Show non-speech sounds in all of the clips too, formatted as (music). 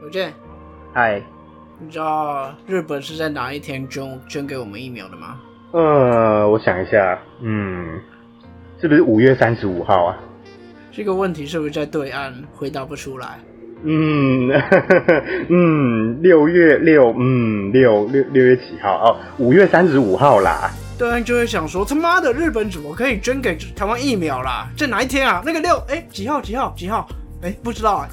有健，嗨，你知道日本是在哪一天捐捐给我们疫苗的吗？呃，我想一下，嗯，是不是五月三十五号啊？这个问题是不是在对岸回答不出来？嗯，(laughs) 嗯，六月六，嗯，六六六月几号？哦，五月三十五号啦。对岸就会想说，他妈的，日本怎么可以捐给台湾疫苗啦？在哪一天啊？那个六，哎，几号？几号？几号？哎，不知道哎、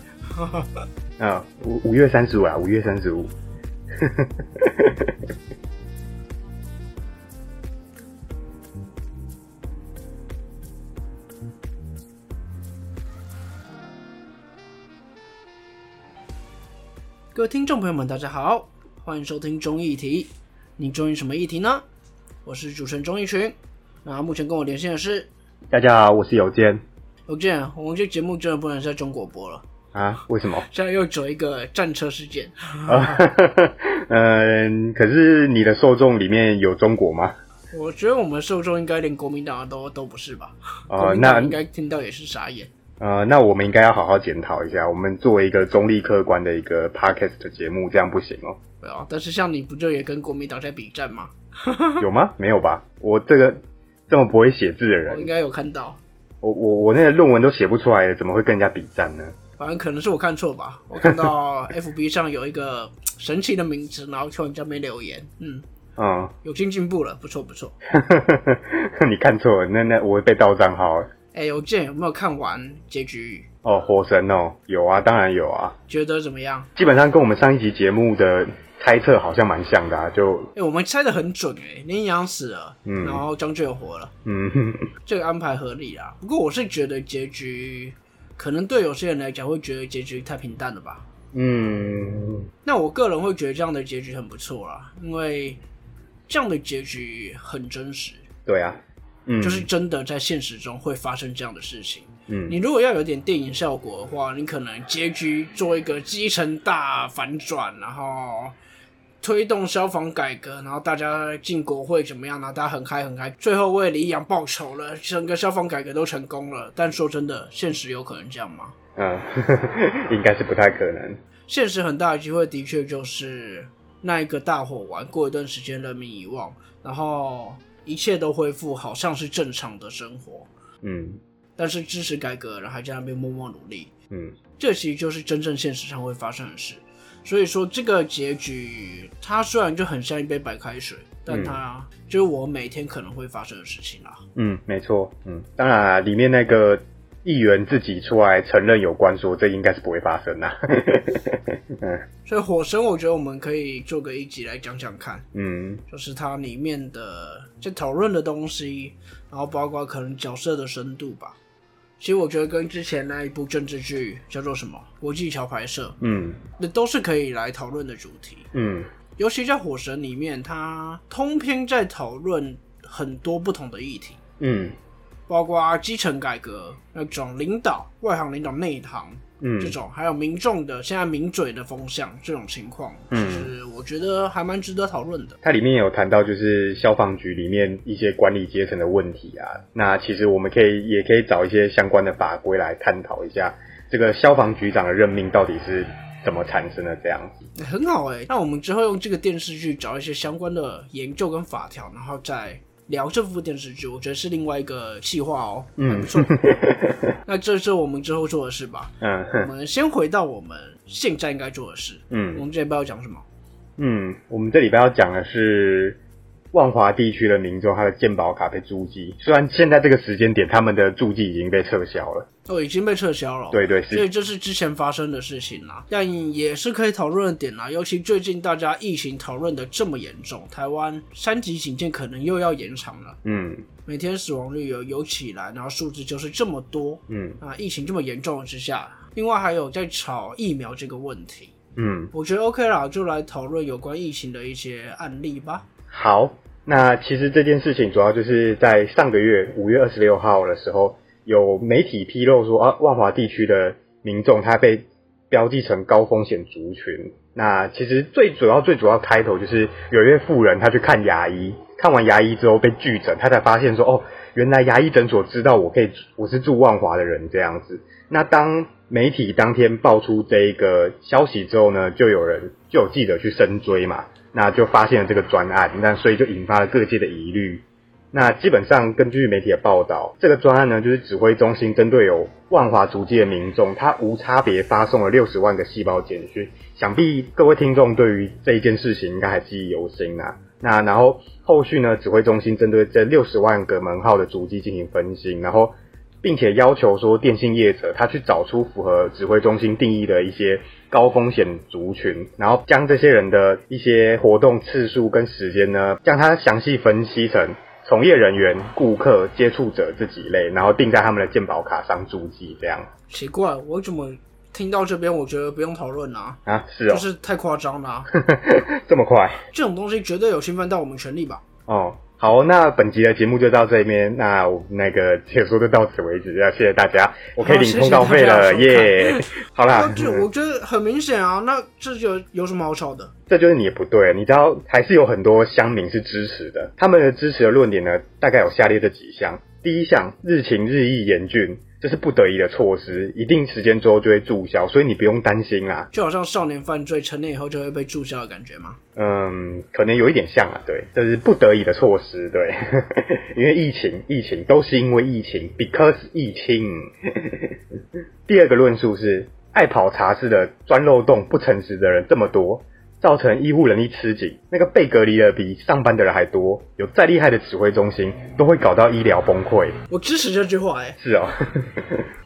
啊，五五月三十五啊，五月三十五。(laughs) 各位听众朋友们，大家好，欢迎收听中议题。你中意什么议题呢？我是主持人钟义群。那目前跟我连线的是大家好，我是有健有健，我们这节目真的不能在中国播了，啊，为什么？现在又走一个战车事件。啊，嗯，(laughs) 可是你的受众里面有中国吗？我觉得我们受众应该连国民党都都不是吧？国哦，那应该听到也是傻眼。呃，那我们应该要好好检讨一下，我们作为一个中立客观的一个 podcast 的节目，这样不行哦。对啊，但是像你不就也跟国民党在比战吗？(laughs) (laughs) 有吗？没有吧？我这个这么不会写字的人，我应该有看到，我我我那个论文都写不出来了，怎么会跟人家比战呢？反正可能是我看错吧。(laughs) 我看到 FB 上有一个神奇的名字，然后突然下面留言，嗯，嗯，有新进步了，不错不错。(laughs) 你看错了，那那我被盗账号了。哎、有健有没有看完结局？哦，火神哦，有啊，当然有啊，觉得怎么样？基本上跟我们上一集节目的猜测好像蛮像的啊，就哎、我们猜的很准哎、林阳死了，嗯然后张俊活了，嗯哼 (laughs) 这个安排合理啊。不过我是觉得结局可能对有些人来讲会觉得结局太平淡了吧。嗯。那我个人会觉得这样的结局很不错啦，因为这样的结局很真实，对啊，嗯，就是真的在现实中会发生这样的事情。嗯。你如果要有点电影效果的话，你可能结局做一个基层大反转，然后推动消防改革，然后大家进国会怎么样呢？大家很嗨很嗨，最后为李阳报仇了，整个消防改革都成功了。但说真的，现实有可能这样吗？(laughs) 嗯，应该是不太可能。现实很大的机会的确就是那一个大火完，过一段时间人民遗忘，然后一切都恢复，好像是正常的生活。嗯但是支持改革然后还在那边默默努力，嗯这其实就是真正现实上会发生的事。所以说，这个结局它虽然就很像一杯白开水，但它就是我每天可能会发生的事情啦。嗯，没错。嗯，当然啊，里面那个议员自己出来承认有关，说这应该是不会发生啦。嗯所以火神，我觉得我们可以做个一集来讲讲看，嗯就是它里面的在讨论的东西，然后包括可能角色的深度吧。其实我觉得跟之前那一部政治剧叫做什么《国际桥牌社嗯》，那都是可以来讨论的主题。嗯。尤其在《火神》里面，它通篇在讨论很多不同的议题，嗯。包括基层改革、那种领导、外行领导、内行嗯这种，还有民众的现在民嘴的风向这种情况，嗯就是我觉得还蛮值得讨论的。它里面有谈到就是消防局里面一些管理阶层的问题啊。那其实我们可以也可以找一些相关的法规来探讨一下，这个消防局长的任命到底是怎么产生的这样子。很好哎、那我们之后用这个电视剧找一些相关的研究跟法条，然后再聊这部电视剧，我觉得是另外一个计划哦，嗯不错。(laughs) 那这是我们之后做的事吧。嗯我们先回到我们现在应该做的事。嗯我嗯们这礼拜要讲什么？嗯，我们这礼拜要讲的是万华地区的民众他的健保卡被注记，虽然现在这个时间点他们的注记已经被撤销了。哦，已经被撤销了。对对是，所以这是之前发生的事情啦，但也是可以讨论的点啦。尤其最近大家疫情讨论的这么严重，台湾三级警戒可能又要延长了，嗯每天死亡率有有起来，然后数字就是这么多。嗯啊，疫情这么严重之下，另外还有在炒疫苗这个问题，嗯，我觉得 OK 啦，就来讨论有关疫情的一些案例吧。好，那其实这件事情主要就是在上个月五月二十六号的时候，有媒体披露说啊，万华地区的民众他被标记成高风险族群。那其实最主要、最主要开头就是有一位妇人，她去看牙医，看完牙医之后被拒诊，她才发现说，哦，原来牙医诊所知道我可以我是住万华的人这样子。那当媒体当天爆出这一个消息之后呢，就有人就有记者去深追嘛，那就发现了这个专案，那所以就引发了各界的疑虑。那基本上根据媒体的报道，这个专案呢，就是指挥中心针对有万华足迹的民众，他无差别发送了六十万个细胞简讯。想必各位听众对于这一件事情应该还记忆犹新啊。那然后后续呢，指挥中心针对这六十万个门号的足迹进行分析，然后并且要求说电信业者他去找出符合指挥中心定义的一些高风险族群，然后将这些人的一些活动次数跟时间呢，将它详细分析成。从业人员、顾客、接触者这几类，然后定在他们的健保卡上注记，这样。奇怪，我怎么听到这边，我觉得不用讨论啊？啊，是哦，就是太夸张了，(laughs) 这么快？这种东西绝对有侵犯到我们权利吧？哦。好，那本集的节目就到这边，那我那个解说就到此为止，要谢谢大家，我可以领通告费了耶！好啦，就我觉得很明显啊，那这就有什么好吵的？这就是你不对，你知道还是有很多乡民是支持的，他们的支持的论点呢，大概有下列这几项：第一项，日情日益严峻。这是不得已的措施，一定时间之后就会注销，所以你不用担心啦。就好像少年犯罪成年以后就会被注销的感觉吗？嗯，可能有一点像啊。对，这是不得已的措施。对，(laughs) 因为疫情，疫情都是因为疫情，because 疫情。(laughs) 第二个论述是，爱跑茶室的钻漏洞、不诚实的人这么多。造成医护人力吃紧，那个被隔离的比上班的人还多。有再厉害的指挥中心，都会搞到医疗崩溃。我支持这句话，哎，是哦，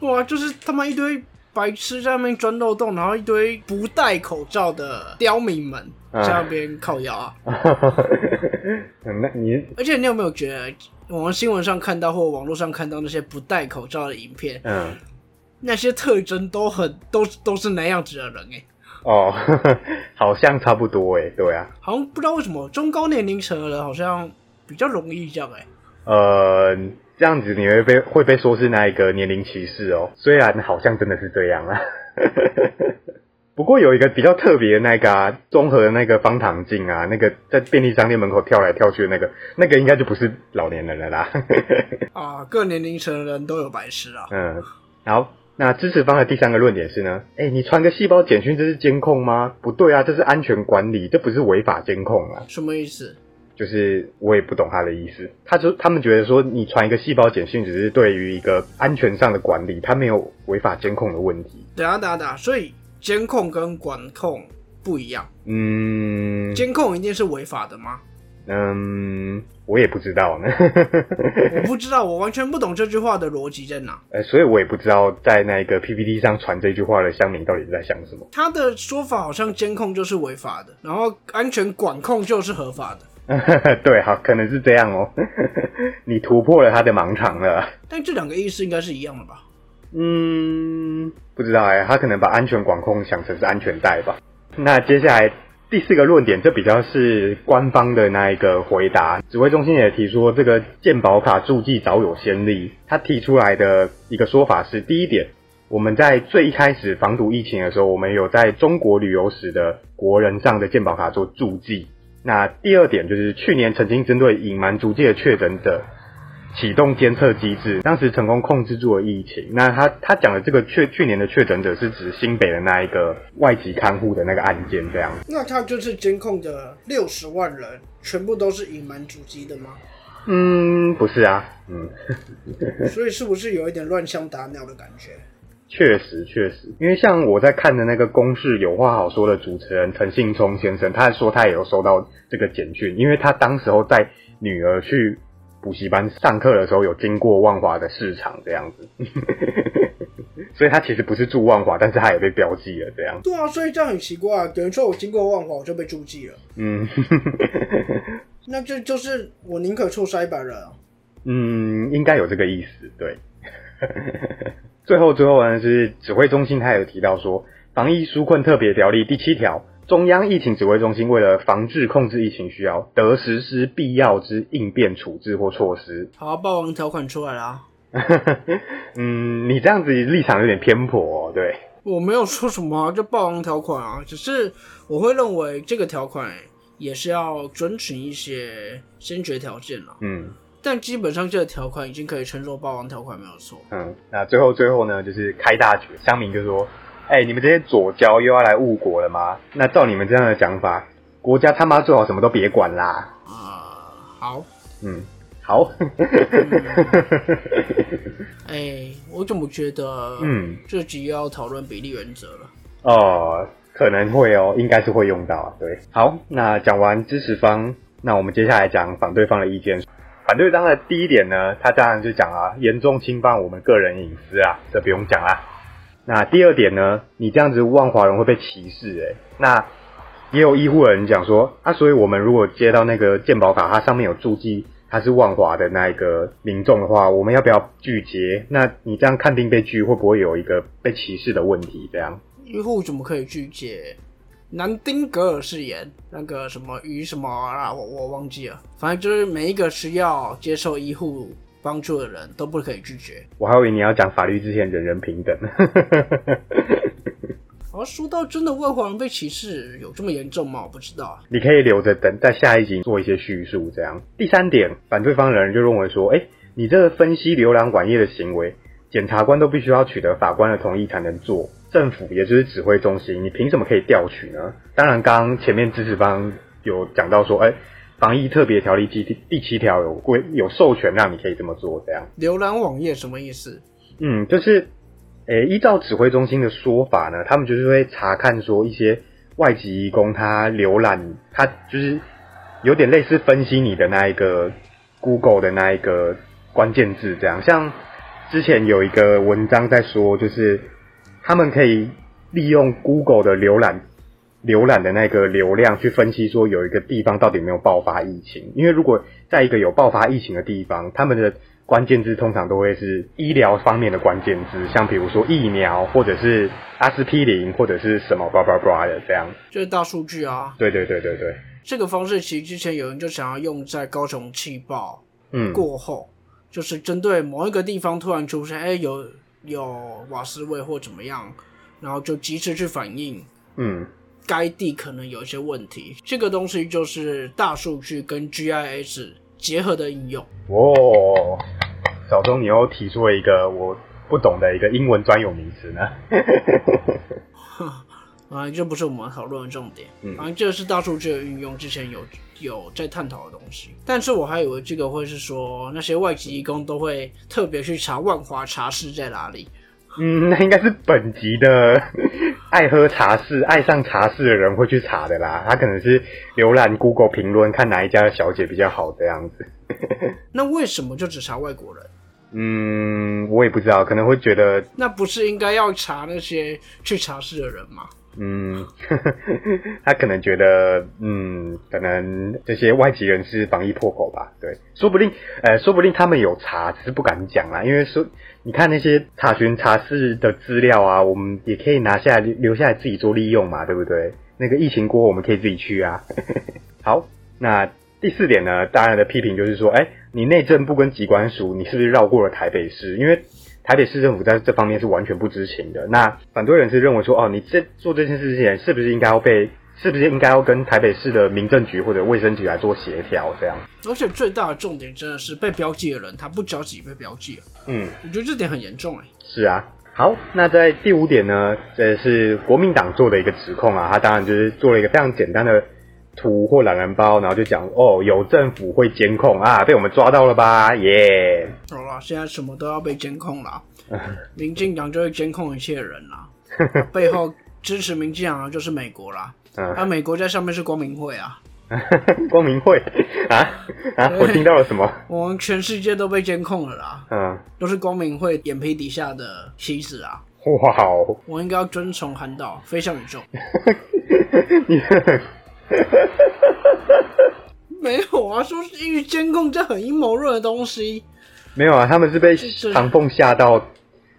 (laughs) 哇，就是他妈一堆白痴在那边钻漏洞，然后一堆不戴口罩的刁民们在那边靠腰啊。(laughs) 那你，而且你有没有觉得，我们新闻上看到或网络上看到那些不戴口罩的影片，嗯，那些特征都很都都是那样子的人，哎。哦，(laughs) 好像差不多哎，对啊，好像不知道为什么中高年龄层的人好像比较容易这样哎。呃，这样子你会被会被说是那一个年龄歧视哦，虽然好像真的是这样啊。(laughs) 不过有一个比较特别的那个啊，综合的那个方糖镜啊，那个在便利商店门口跳来跳去的那个，那个应该就不是老年人了啦。(laughs) 啊，各年龄层的人都有白痴啊。嗯，好。那支持方的第三个论点是呢？哎，你传个细胞简讯，这是监控吗？不对啊，这是安全管理，这不是违法监控啊。什么意思？就是我也不懂他的意思。他就他们觉得说，你传一个细胞简讯，只是对于一个安全上的管理，他没有违法监控的问题。等下等下等下，所以监控跟管控不一样。嗯，监控一定是违法的吗？嗯，我也不知道呢。(laughs) 我不知道，我完全不懂这句话的逻辑在哪。呃，所以我也不知道在那个 PPT 上传这句话的乡民到底是在想什么。他的说法好像监控就是违法的，然后安全管控就是合法的。(laughs) 对，好，可能是这样哦。(laughs) 你突破了他的盲肠了。但这两个意思应该是一样的吧？嗯，不知道哎，他可能把安全管控想成是安全带吧。那接下来。第四个论点，这比较是官方的那一个回答。指挥中心也提出，这个健保卡注记早有先例。他提出来的一个说法是：第一点，我们在最一开始防堵疫情的时候，我们有在中国旅游史的国人上的健保卡做注记。那第二点就是去年曾经针对隐瞒足迹的确诊者。启动监测机制，当时成功控制住了疫情。那他他讲的这个确去年的确诊者是指新北的那一个外籍看护的那个案件，这样。那他就是监控的六十万人，全部都是隐瞒主机的吗？嗯，不是啊，嗯。(laughs) 所以是不是有一点乱枪打鸟的感觉？确实，确实，因为像我在看的那个公视有话好说的主持人陈信聪先生，他说他也有收到这个简讯，因为他当时候带女儿去。补习班上课的时候有经过万华的市场这样子，(laughs) 所以他其实不是住万华，但是他也被标记了这样。对啊，所以这样很奇怪，等于说我经过万华我就被注记了。嗯，(laughs) 那这就是我宁可错杀一百人。嗯，应该有这个意思。对，(laughs) 最后最后呢是指挥中心他有提到说，防疫纾困特别条例第七条。中央疫情指挥中心为了防治控制疫情需要，得实施必要之应变处置或措施。好，霸王条款出来了。(laughs) 嗯，你这样子立场有点偏颇，对。我没有说什么，就霸王条款啊，只是我会认为这个条款也是要遵循一些先决条件了。嗯，但基本上这个条款已经可以称作霸王条款，没有错。嗯，那最后最后呢，就是开大局，乡民就说：“哎、你们这些左交又要来误国了吗？那照你们这样的讲法，国家他妈最好什么都别管啦。啊、好，”嗯，好。哎、我怎么觉得，嗯，这集要讨论比例原则了？哦，可能会哦，应该是会用到啊。对，好，那讲完支持方，那我们接下来讲反对方的意见。反对方的第一点呢，他当然就讲啊，严重侵犯我们个人隐私啊，这不用讲啦。那第二点呢，你这样子万华人会被歧视诶、那也有医护人讲说，啊，所以我们如果接到那个健保卡，它上面有注记他是万华的那一个民众的话，我们要不要拒接？那你这样看病被拒，会不会有一个被歧视的问题？这样？医护怎么可以拒绝？南丁格尔誓言，那个什么与什么啊，我我忘记了，反正就是每一个需要接受医护帮助的人都不可以拒绝。我还以为你要讲法律之前人人平等。而 (laughs) 说到真的外华人被歧视有这么严重吗？我不知道啊。你可以留着等在下一集做一些叙述，这样。第三点，反对方的人就认为说，哎、你这个分析浏览网页的行为，检察官都必须要取得法官的同意才能做，政府也就是指挥中心，你凭什么可以调取呢？当然，刚刚前面支持方有讲到说，哎、防疫特别条例第第七条有规有授权让你可以这么做，这样。浏览网页什么意思？嗯，就是，诶、依照指挥中心的说法呢，他们就是会查看说一些外籍移工他浏览，他就是有点类似分析你的那一个 Google 的那一个关键字这样。像之前有一个文章在说，就是他们可以利用 Google 的浏览浏览的那个流量去分析说有一个地方到底有没有爆发疫情，因为如果在一个有爆发疫情的地方，他们的关键字通常都会是医疗方面的关键字，像比如说疫苗或者是阿司匹林或者是什么叭叭叭的这样。就是大数据啊。对对对对对，这个方式其实之前有人就想要用在高雄气爆嗯，过后，就是针对某一个地方突然出现，哎、有有瓦斯味或怎么样，然后就及时去反应嗯，该地可能有一些问题。这个东西就是大数据跟 GIS 结合的应用。哦，小钟，你又提出了一个我不懂的一个英文专有名词呢。啊，这不是我们讨论的重点。嗯反正这是大数据的运用，之前有有在探讨的东西。但是我还以为这个会是说那些外籍义工都会特别去查万华茶室在哪里。嗯，那应该是本集的爱喝茶室、爱上茶室的人会去查的啦。他可能是浏览 Google 评论，看哪一家的小姐比较好这样子。(laughs) 那为什么就只查外国人？嗯，我也不知道，可能会觉得，那不是应该要查那些去茶室的人吗？嗯，(laughs) 他可能觉得，嗯，可能这些外籍人是防疫破口吧？对，说不定，呃，说不定他们有查，只是不敢讲啦。因为说，你看那些查询查事的资料啊，我们也可以拿下来留下来自己做利用嘛，对不对？那个疫情过后，我们可以自己去啊。(laughs) 好，那第四点呢，大家的批评就是说，哎、你内政部跟机关署，你是不是绕过了台北市？因为台北市政府在这方面是完全不知情的。那反对人是认为说，哦，你这做这件事之前，是不是应该要被，是不是应该要跟台北市的民政局或者卫生局来做协调？这样，而且最大的重点真的是被标记的人，他不着急被标记了，嗯，我觉得这点很严重哎、是啊。好，那在第五点呢，这是国民党做的一个指控啊，他当然就是做了一个非常简单的图或懒人包，然后就讲哦，有政府会监控啊，被我们抓到了吧，耶、好了，现在什么都要被监控了，(laughs) 民进党就会监控一切人啦，(laughs) 背后支持民进党的就是美国啦，嗯啊，美国在上面是光明会啊，(laughs) 光明会啊啊！我听到了什么？我们全世界都被监控了啦，嗯，都是光明会眼皮底下的棋子啊，哇哦，我应该要遵从韩导飞向宇宙。(laughs) 你 (laughs) 没有啊，说是预监控，这很阴谋论的东西。没有啊？他们是被唐凤吓到，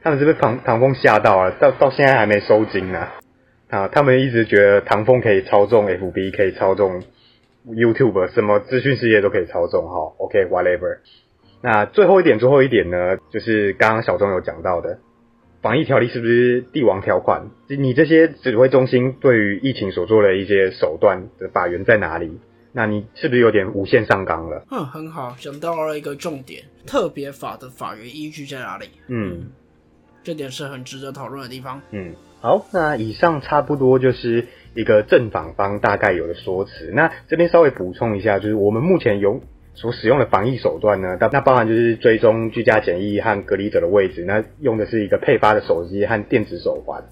他们是被唐唐凤吓到啊，到到现在还没收金呢。啊，他们一直觉得唐风可以操纵 FB，可以操纵 YouTube，什么资讯事业都可以操纵。哈，OK，whatever、那最后一点，最后一点呢，就是刚刚小钟有讲到的，防疫条例是不是帝王条款？你这些指挥中心对于疫情所做的一些手段的法源在哪里？那你是不是有点无限上纲了？嗯，很好，讲到了一个重点，特别法的法源依据在哪里？嗯这点是很值得讨论的地方。嗯，好，那以上差不多就是一个正反方大概有的说辞。那这边稍微补充一下，就是我们目前有所使用的防疫手段呢，那那包含就是追踪居家检疫和隔离者的位置，那用的是一个配发的手机和电子手环。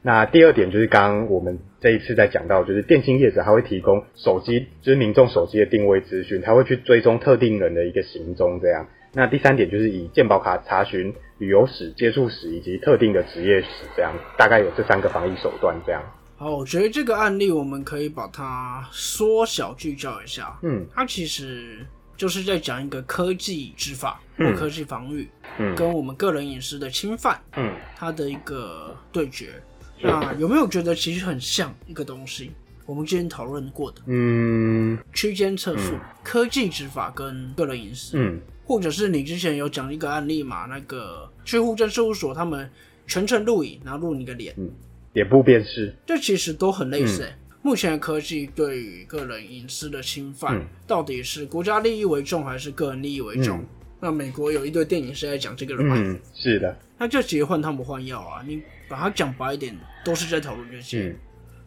那第二点就是刚刚我们这一次在讲到，就是电信业者还会提供手机，就是民众手机的定位资讯，他会去追踪特定人的一个行踪这样。那第三点就是以健保卡查询旅游史、接触史以及特定的职业史这样，大概有这三个防疫手段这样。好，我觉得这个案例我们可以把它缩小聚焦一下。嗯它其实就是在讲一个科技执法或嗯科技防御嗯跟我们个人隐私的侵犯嗯它的一个对决。那有没有觉得其实很像一个东西？我们之前讨论过的嗯区间测速、科技执法跟个人隐私，嗯或者是你之前有讲一个案例嘛？那个去户政事务所他们全程录影，然后录你的脸，脸部辨识。这其实都很类似、欸。目前的科技对于个人隐私的侵犯，嗯到底是国家利益为重还是个人利益为重？嗯那美国有一堆电影是在讲这个的嘛？嗯，是的。那就直接换汤不换药啊！你把它讲白一点，都是在讨论这些。嗯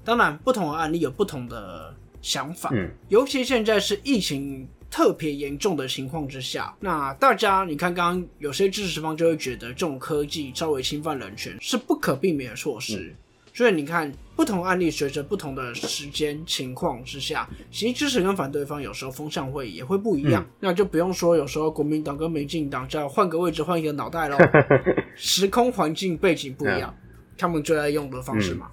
当然，不同的案例有不同的想法，嗯尤其现在是疫情特别严重的情况之下，那大家你看，刚刚有些支持方就会觉得这种科技稍微侵犯人权是不可避免的措施。所以你看，不同案例随着不同的时间情况之下，其实支持跟反对方有时候风向会也会不一样。那就不用说，有时候国民党跟民进党只要换个位置换一个脑袋喽，(laughs) 时空环境背景不一样，他们最爱用的方式嘛。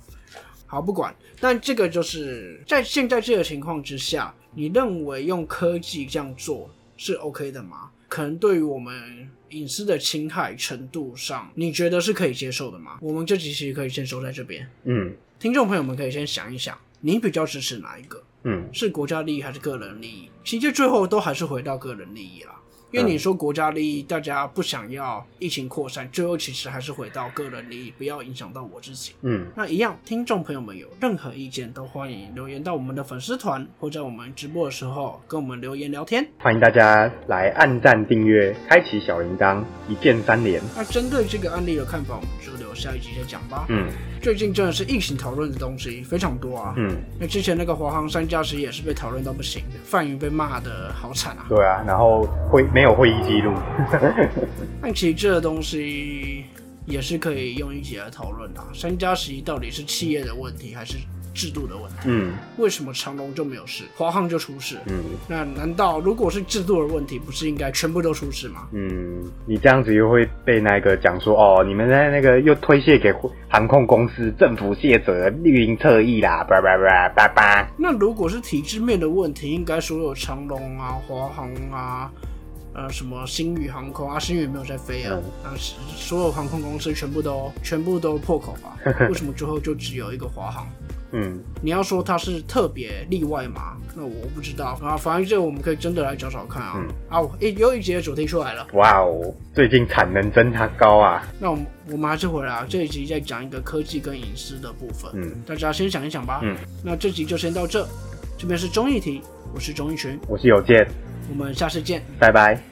好，不管，但这个就是在现在这个情况之下，你认为用科技这样做是 OK 的吗？可能对于我们隐私的侵害程度上，你觉得是可以接受的吗？我们这集其实可以先收在这边，嗯听众朋友们可以先想一想，你比较支持哪一个？嗯是国家利益还是个人利益？其实最后都还是回到个人利益啦。因为你说国家利益，大家不想要疫情扩散，最后其实还是回到个人利益，不要影响到我自己。嗯，那一样，听众朋友们有任何意见都欢迎留言到我们的粉丝团，或在我们直播的时候跟我们留言聊天。欢迎大家来按赞、订阅、开启小铃铛，一键三连。那针对这个案例的看法，我们就留下一集再讲吧。嗯最近真的是疫情讨论的东西非常多啊。嗯，那之前那个华航三加十也是被讨论到不行，范云被骂的好惨啊。对啊，然后会没有会议记录。(laughs) 但其实这个东西也是可以用一起来讨论的啊。三加十一到底是企业的问题还是制度的问题？嗯为什么长隆就没有事，华航就出事？嗯那难道如果是制度的问题，不是应该全部都出事吗？嗯，你这样子又会被那个讲说哦，你们在那个又推卸给航空公司、政府卸责、绿营侧翼啦，叭叭叭叭叭。那如果是体制面的问题，应该所有长隆啊、华航啊、呃什么星宇航空啊，星宇没有在飞啊，那、是所有航空公司全部都全部都破口吧？(laughs) 为什么最后就只有一个华航？嗯你要说它是特别例外嘛？那我不知道啊。反正这个我们可以真的来找找看啊。嗯啊，一又一集的主题出来了。哇哦，最近产能真他高啊。那我们我们还是回来啊，这一集再讲一个科技跟隐私的部分。嗯大家先想一想吧。嗯，那这集就先到这。这边是综艺题，我是钟艺群，我是有健，我们下次见。拜拜。